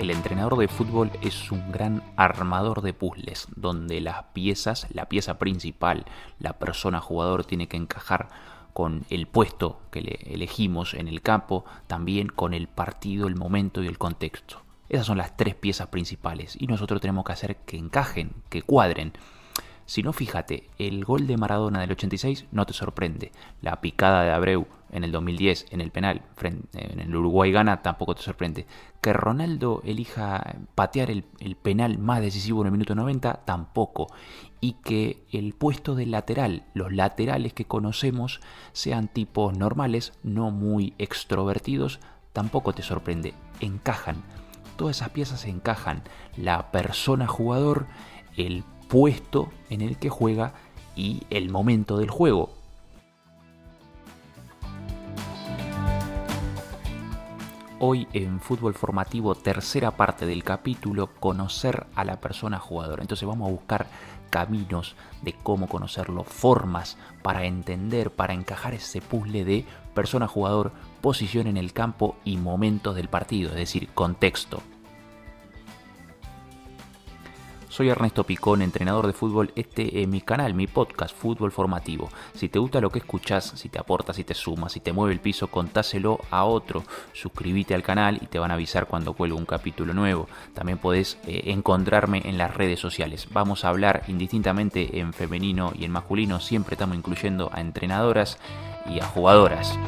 El entrenador de fútbol es un gran armador de puzzles, donde las piezas, la pieza principal, la persona jugador tiene que encajar con el puesto que le elegimos en el campo, también con el partido, el momento y el contexto. Esas son las tres piezas principales y nosotros tenemos que hacer que encajen, que cuadren. Si no, fíjate, el gol de Maradona del 86 no te sorprende. La picada de Abreu en el 2010 en el penal, en el Uruguay gana, tampoco te sorprende. Que Ronaldo elija patear el, el, penal más decisivo en el minuto 90, tampoco. Y que el puesto del lateral, los laterales que conocemos, sean tipos normales, no muy extrovertidos, tampoco te sorprende. Encajan. Todas esas piezas encajan. La persona jugador, el puesto en el que juega y el momento del juego. Hoy en fútbol formativo, tercera parte del capítulo, conocer a la persona jugadora. Entonces vamos a buscar caminos de cómo conocerlo, formas para entender, para encajar ese puzzle de persona jugador, posición en el campo y momentos del partido, es decir, contexto. Soy Ernesto Picón, entrenador de fútbol. Este es mi canal, mi podcast, Fútbol Formativo. Si te gusta lo que escuchas, si te aporta, si te suma, si te mueve el piso, contáselo a otro. Suscríbete al canal y te van a avisar cuando cuelgo un capítulo nuevo. También podés eh, encontrarme en las redes sociales. Vamos a hablar indistintamente en femenino y en masculino. Siempre estamos incluyendo a entrenadoras y a jugadoras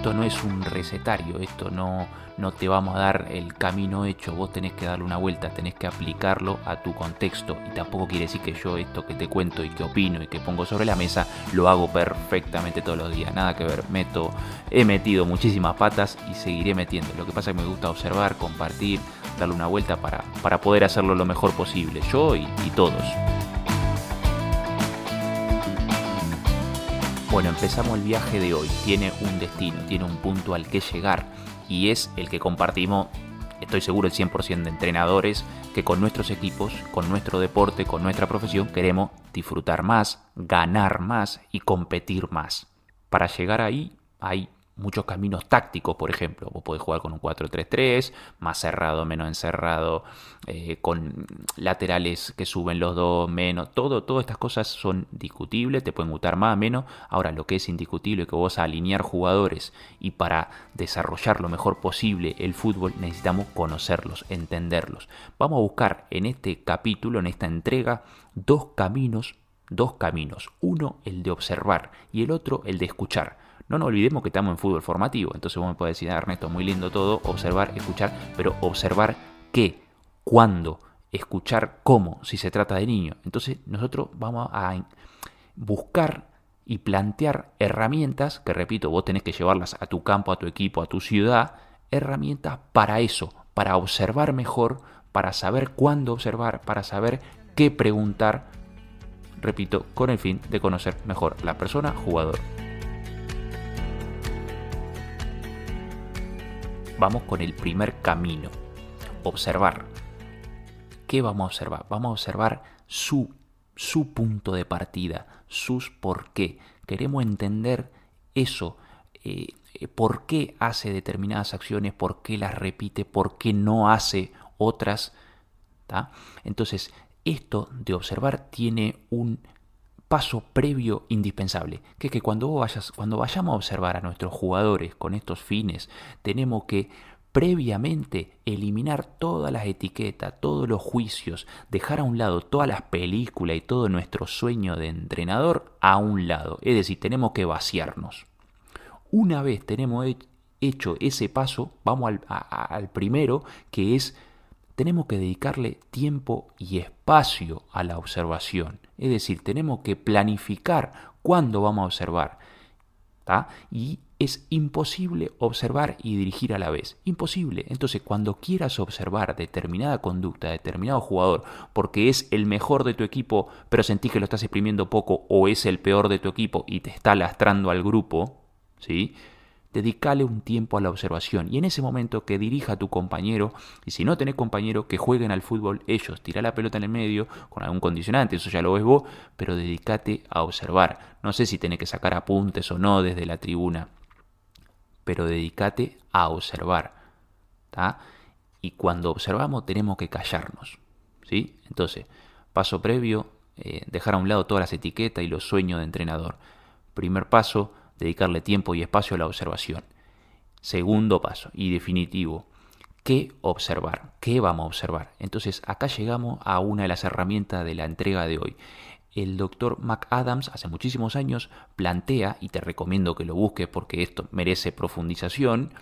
esto no es un recetario, esto no, no te vamos a dar el camino hecho, vos tenés que darle una vuelta, tenés que aplicarlo a tu contexto y tampoco quiere decir que yo esto que te cuento y que opino y que pongo sobre la mesa lo hago perfectamente todos los días, nada que ver, meto, he metido muchísimas patas y seguiré metiendo, lo que pasa es que me gusta observar, compartir, darle una vuelta para, para poder hacerlo lo mejor posible, yo y, y todos. Bueno, empezamos el viaje de hoy. Tiene un destino, tiene un punto al que llegar y es el que compartimos, estoy seguro, el 100% de entrenadores que con nuestros equipos, con nuestro deporte, con nuestra profesión queremos disfrutar más, ganar más y competir más. Para llegar ahí hay muchos caminos tácticos, por ejemplo. Vos podés jugar con un 4-3-3, más cerrado, menos encerrado, eh, con laterales que suben los dos, menos. Todo, todas estas cosas son discutibles, te pueden gustar más, menos. Ahora, lo que es indiscutible es que vos a alinear jugadores y para desarrollar lo mejor posible el fútbol necesitamos conocerlos, entenderlos. Vamos a buscar en este capítulo, en esta entrega, dos caminos, dos caminos. Uno, el de observar y el otro, el de escuchar. No nos olvidemos que estamos en fútbol formativo, entonces vos me puedes decir, ah, Ernesto, muy lindo todo, observar, escuchar, pero observar qué, cuándo, escuchar cómo, si se trata de niños. Entonces nosotros vamos a buscar y plantear herramientas, que repito, vos tenés que llevarlas a tu campo, a tu equipo, a tu ciudad, herramientas para eso, para observar mejor, para saber cuándo observar, para saber qué preguntar, repito, con el fin de conocer mejor la persona jugador. Vamos con el primer camino. Observar. ¿Qué vamos a observar? Vamos a observar su, su punto de partida, sus por qué. Queremos entender eso, eh, eh, por qué hace determinadas acciones, por qué las repite, por qué no hace otras. Entonces, esto de observar tiene un paso previo indispensable, que es que cuando, vayas, cuando vayamos a observar a nuestros jugadores con estos fines, tenemos que previamente eliminar todas las etiquetas, todos los juicios, dejar a un lado todas las películas y todo nuestro sueño de entrenador a un lado. Es decir, tenemos que vaciarnos. Una vez tenemos hecho ese paso, vamos al, al primero, que es tenemos que dedicarle tiempo y espacio a la observación. Es decir, tenemos que planificar cuándo vamos a observar. Y es imposible observar y dirigir a la vez. Imposible. Entonces, cuando quieras observar determinada conducta, determinado jugador, porque es el mejor de tu equipo, pero sentís que lo estás exprimiendo poco, o es el peor de tu equipo y te está lastrando al grupo, ¿sí? Dedicale un tiempo a la observación y en ese momento que dirija a tu compañero y si no tenés compañero que jueguen al fútbol ellos, tira la pelota en el medio con algún condicionante, eso ya lo ves vos, pero dedícate a observar. No sé si tenés que sacar apuntes o no desde la tribuna, pero dedícate a observar. Y cuando observamos tenemos que callarnos. ¿sí? Entonces, paso previo, eh, dejar a un lado todas las etiquetas y los sueños de entrenador. Primer paso, dedicarle tiempo y espacio a la observación. Segundo paso y definitivo, ¿qué observar? ¿Qué vamos a observar? Entonces acá llegamos a una de las herramientas de la entrega de hoy. El doctor McAdams hace muchísimos años plantea, y te recomiendo que lo busques porque esto merece profundización,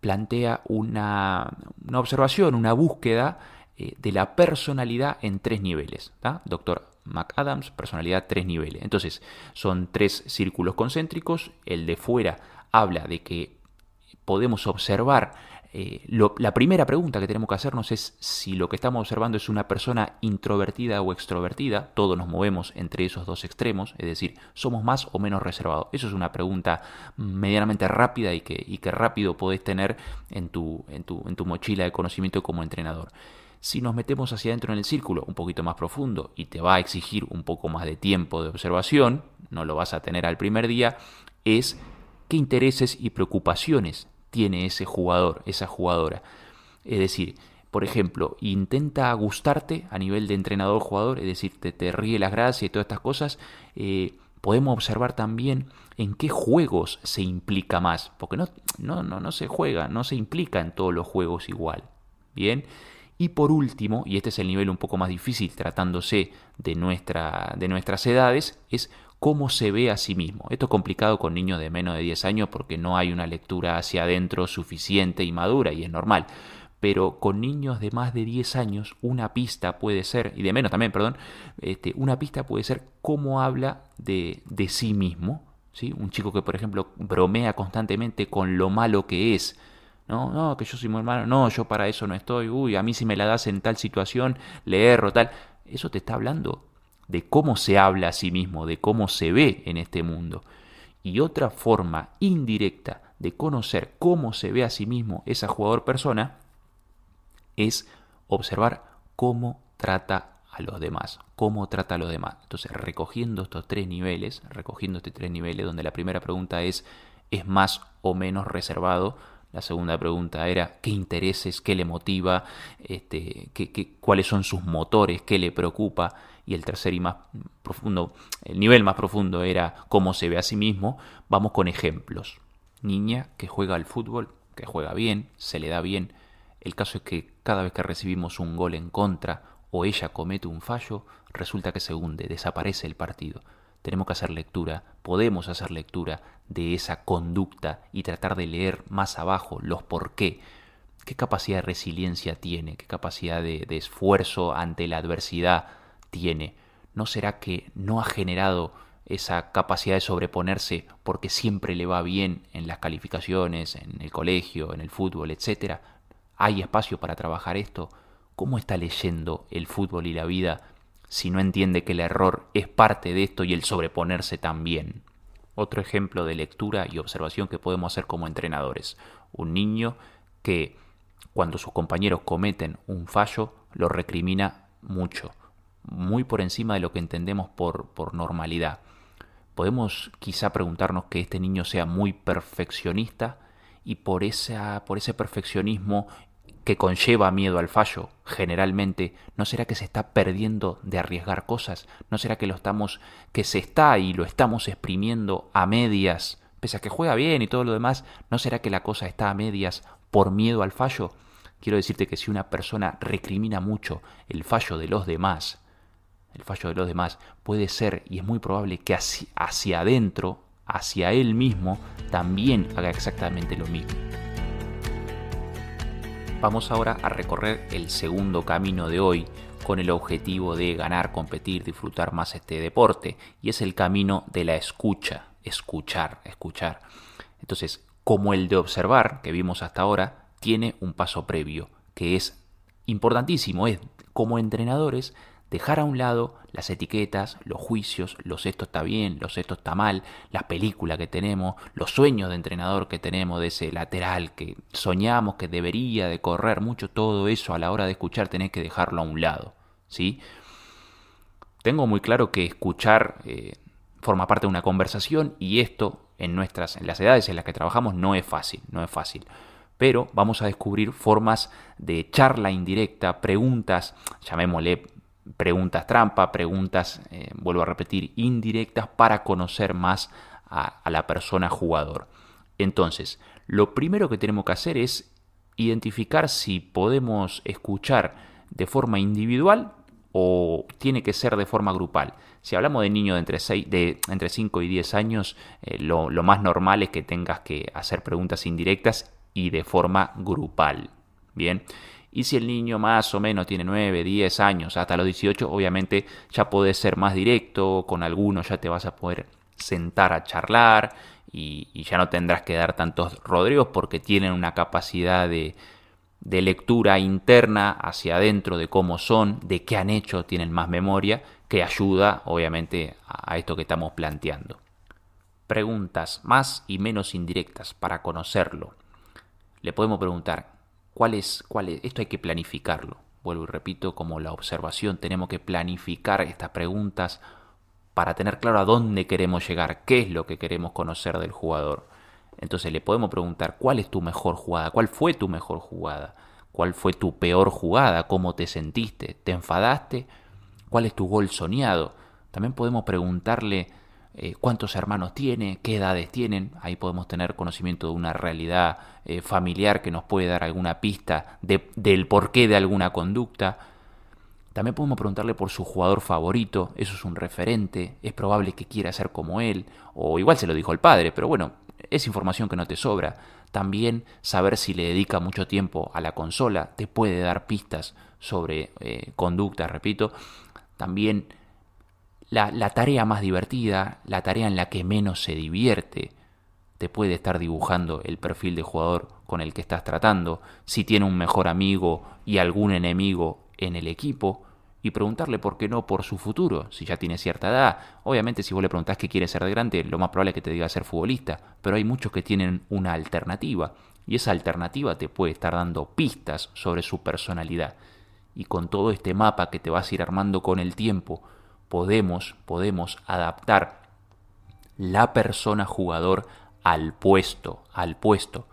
plantea una, una observación, una búsqueda eh, de la personalidad en tres niveles. Doctor McAdams, personalidad tres niveles. Entonces, son tres círculos concéntricos. El de fuera habla de que podemos observar eh, la primera pregunta que tenemos que hacernos es si lo que estamos observando es una persona introvertida o extrovertida. Todos nos movemos entre esos dos extremos, es decir, somos más o menos reservados. Eso es una pregunta medianamente rápida y que, y que rápido podés tener en tu, en, tu, en tu mochila de conocimiento como entrenador. Si nos metemos hacia adentro en el círculo un poquito más profundo y te va a exigir un poco más de tiempo de observación, no lo vas a tener al primer día, es qué intereses y preocupaciones tiene ese jugador, esa jugadora. Es decir, por ejemplo, intenta gustarte a nivel de entrenador-jugador, es decir, te, ríe las gracias y todas estas cosas. Eh, podemos observar también en qué juegos se implica más, porque no, no, no, no se juega, no se implica en todos los juegos igual. Bien, y por último, y este es el nivel un poco más difícil tratándose de, nuestra, de nuestras edades, es cómo se ve a sí mismo. Esto es complicado con niños de menos de 10 años porque no hay una lectura hacia adentro suficiente y madura y es normal. Pero con niños de más de 10 años, una pista puede ser, y de menos también, perdón, este, una pista puede ser cómo habla de, de sí mismo. ¿sí? Un chico que, por ejemplo, bromea constantemente con lo malo que es no, no, que yo soy muy hermano, no, yo para eso no estoy, uy, a mí si me la das en tal situación, le erro, tal. Eso te está hablando de cómo se habla a sí mismo, de cómo se ve en este mundo. Y otra forma indirecta de conocer cómo se ve a sí mismo esa jugador persona es observar cómo trata a los demás, cómo trata a los demás. Entonces, recogiendo estos tres niveles, recogiendo estos tres niveles, donde la primera pregunta es, ¿es más o menos reservado? La segunda pregunta era qué intereses, qué le motiva, este, qué, cuáles son sus motores, qué le preocupa. Y el tercer y más profundo, el nivel más profundo era cómo se ve a sí mismo. Vamos con ejemplos. Niña que juega al fútbol, que juega bien, se le da bien. El caso es que cada vez que recibimos un gol en contra o ella comete un fallo, resulta que se hunde, desaparece el partido tenemos que hacer lectura, podemos hacer lectura de esa conducta y tratar de leer más abajo los por qué. ¿Qué capacidad de resiliencia tiene? ¿Qué capacidad de, esfuerzo ante la adversidad tiene? ¿No será que no ha generado esa capacidad de sobreponerse porque siempre le va bien en las calificaciones, en el colegio, en el fútbol, etcétera? ¿Hay espacio para trabajar esto? ¿Cómo está leyendo el fútbol y la vida si no entiende que el error es parte de esto y el sobreponerse también. Otro ejemplo de lectura y observación que podemos hacer como entrenadores. Un niño que cuando sus compañeros cometen un fallo lo recrimina mucho, muy por encima de lo que entendemos por, por normalidad. Podemos quizá preguntarnos que este niño sea muy perfeccionista y por, esa, por ese perfeccionismo que conlleva miedo al fallo, generalmente, ¿no será que se está perdiendo de arriesgar cosas? ¿No será que lo estamos, que se está y lo estamos exprimiendo a medias, pese a que juega bien y todo lo demás, ¿no será que la cosa está a medias por miedo al fallo? Quiero decirte que si una persona recrimina mucho el fallo de los demás, el fallo de los demás puede ser y es muy probable que hacia, hacia adentro, hacia él mismo, también haga exactamente lo mismo. Vamos ahora a recorrer el segundo camino de hoy con el objetivo de ganar, competir, disfrutar más este deporte y es el camino de la escucha, escuchar, escuchar. Entonces, como el de observar que vimos hasta ahora, tiene un paso previo que es importantísimo, es como entrenadores dejar a un lado las etiquetas, los juicios, los esto está bien, los esto está mal, las películas que tenemos, los sueños de entrenador que tenemos de ese lateral que soñamos que debería de correr mucho, todo eso a la hora de escuchar tenés que dejarlo a un lado, ¿sí? Tengo muy claro que escuchar eh, forma parte de una conversación y esto en nuestras en las edades en las que trabajamos no es fácil, no es fácil. Pero vamos a descubrir formas de charla indirecta, preguntas, llamémosle preguntas trampa, preguntas, eh, vuelvo a repetir, indirectas para conocer más a, la persona jugador. Entonces, lo primero que tenemos que hacer es identificar si podemos escuchar de forma individual o tiene que ser de forma grupal. Si hablamos de niños de entre, 6, de entre 5 y 10 años, eh, lo, más normal es que tengas que hacer preguntas indirectas y de forma grupal. Bien. Y si el niño más o menos tiene 9, 10 años, hasta los 18, obviamente ya podés ser más directo, con algunos ya te vas a poder sentar a charlar y, y ya no tendrás que dar tantos rodeos porque tienen una capacidad de, de lectura interna hacia adentro de cómo son, de qué han hecho, tienen más memoria, que ayuda obviamente a esto que estamos planteando. Preguntas más y menos indirectas para conocerlo. Le podemos preguntar, ¿cuál es? Esto hay que planificarlo. Vuelvo y repito, como la observación, tenemos que planificar estas preguntas para tener claro a dónde queremos llegar, qué es lo que queremos conocer del jugador. Entonces le podemos preguntar cuál es tu mejor jugada, cuál fue tu mejor jugada, cuál fue tu peor jugada, cómo te sentiste, te enfadaste, cuál es tu gol soñado. También podemos preguntarle eh, cuántos hermanos tiene, qué edades tienen. Ahí podemos tener conocimiento de una realidad eh, familiar que nos puede dar alguna pista de, del porqué de alguna conducta. También podemos preguntarle por su jugador favorito, eso es un referente, es probable que quiera ser como él, o igual se lo dijo el padre, pero bueno, es información que no te sobra. También saber si le dedica mucho tiempo a la consola te puede dar pistas sobre eh, conducta, repito. También la, tarea más divertida, la tarea en la que menos se divierte, te puede estar dibujando el perfil de jugador con el que estás tratando, si tiene un mejor amigo y algún enemigo en el equipo, y preguntarle por qué no por su futuro, si ya tiene cierta edad. Obviamente si vos le preguntás qué quiere ser de grande, lo más probable es que te diga ser futbolista, pero hay muchos que tienen una alternativa, y esa alternativa te puede estar dando pistas sobre su personalidad. Y con todo este mapa que te vas a ir armando con el tiempo, podemos, podemos adaptar la persona jugador al puesto, al puesto.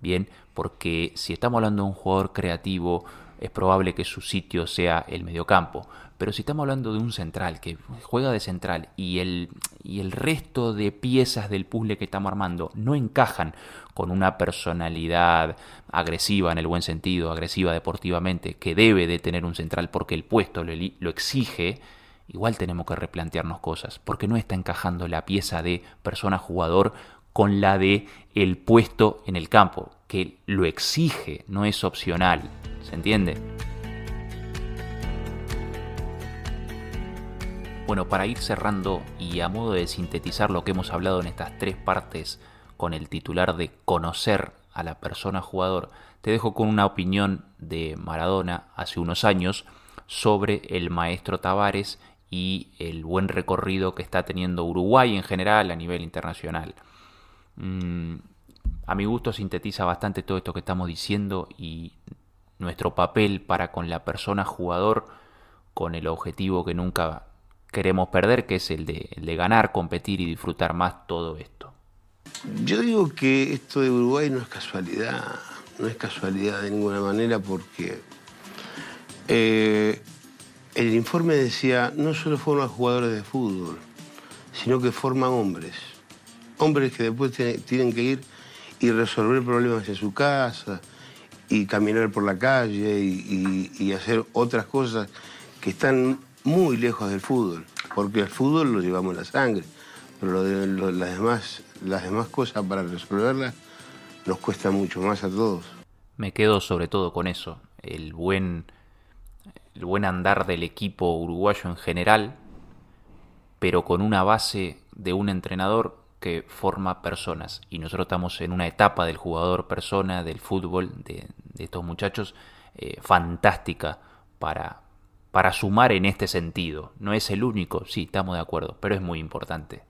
Bien, porque si estamos hablando de un jugador creativo, es probable que su sitio sea el mediocampo. Pero si estamos hablando de un central que juega de central y el, y el resto de piezas del puzzle que estamos armando no encajan con una personalidad agresiva en el buen sentido, agresiva deportivamente, que debe de tener un central porque el puesto lo, lo exige, igual tenemos que replantearnos cosas, porque no está encajando la pieza de persona jugador con la de el puesto en el campo, que lo exige, no es opcional. ¿Se entiende? Bueno, para ir cerrando y a modo de sintetizar lo que hemos hablado en estas tres partes con el titular de conocer a la persona jugador, te dejo con una opinión de Maradona hace unos años sobre el maestro Tavares y el buen recorrido que está teniendo Uruguay en general a nivel internacional. Mm, a mi gusto sintetiza bastante todo esto que estamos diciendo y nuestro papel para con la persona jugador con el objetivo que nunca queremos perder, que es el de, ganar, competir y disfrutar más todo esto. Yo digo que esto de Uruguay no es casualidad, no es casualidad de ninguna manera porque eh, el informe decía no solo forman jugadores de fútbol, sino que forman hombres. Hombres que después tienen que ir y resolver problemas en su casa, y caminar por la calle y, hacer otras cosas que están muy lejos del fútbol, porque el fútbol lo llevamos en la sangre, pero las, demás, las demás cosas para resolverlas nos cuesta mucho más a todos. Me quedo sobre todo con eso, el buen, el buen andar del equipo uruguayo en general, pero con una base de un entrenador que forma personas. Y nosotros estamos en una etapa del jugador persona, del fútbol, de, estos muchachos, eh, fantástica para, para sumar en este sentido. No es el único, sí, estamos de acuerdo, pero es muy importante.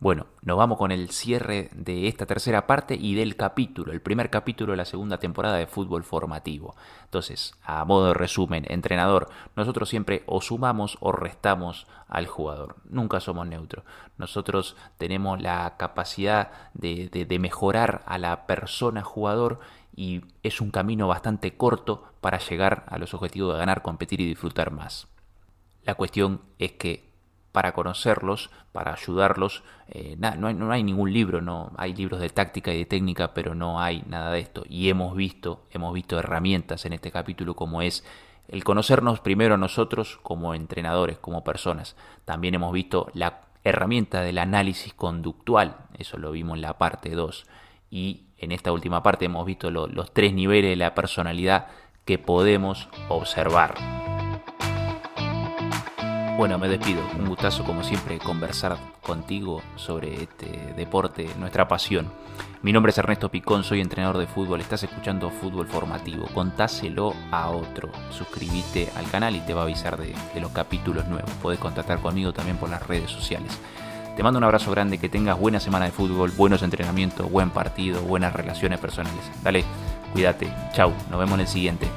Bueno, nos vamos con el cierre de esta tercera parte y del capítulo, el primer capítulo de la segunda temporada de fútbol formativo. Entonces, a modo de resumen, entrenador, nosotros siempre o sumamos o restamos al jugador, nunca somos neutros. Nosotros tenemos la capacidad de, de mejorar a la persona jugador y es un camino bastante corto para llegar a los objetivos de ganar, competir y disfrutar más. La cuestión es que para conocerlos, para ayudarlos. Eh, no, hay, ningún libro, no hay libros de táctica y de técnica, pero no hay nada de esto. Y hemos visto, hemos visto herramientas en este capítulo como es el conocernos primero a nosotros como entrenadores, como personas. También hemos visto la herramienta del análisis conductual, eso lo vimos en la parte 2. Y en esta última parte hemos visto los tres niveles de la personalidad que podemos observar. Bueno, me despido. Un gustazo como siempre conversar contigo sobre este deporte, nuestra pasión. Mi nombre es Ernesto Picón, soy entrenador de fútbol. Estás escuchando Fútbol Formativo. Contáselo a otro. Suscríbete al canal y te va a avisar de, los capítulos nuevos. Podés contactar conmigo también por las redes sociales. Te mando un abrazo grande, que tengas buena semana de fútbol, buenos entrenamientos, buen partido, buenas relaciones personales. Dale, cuídate. Chau, nos vemos en el siguiente.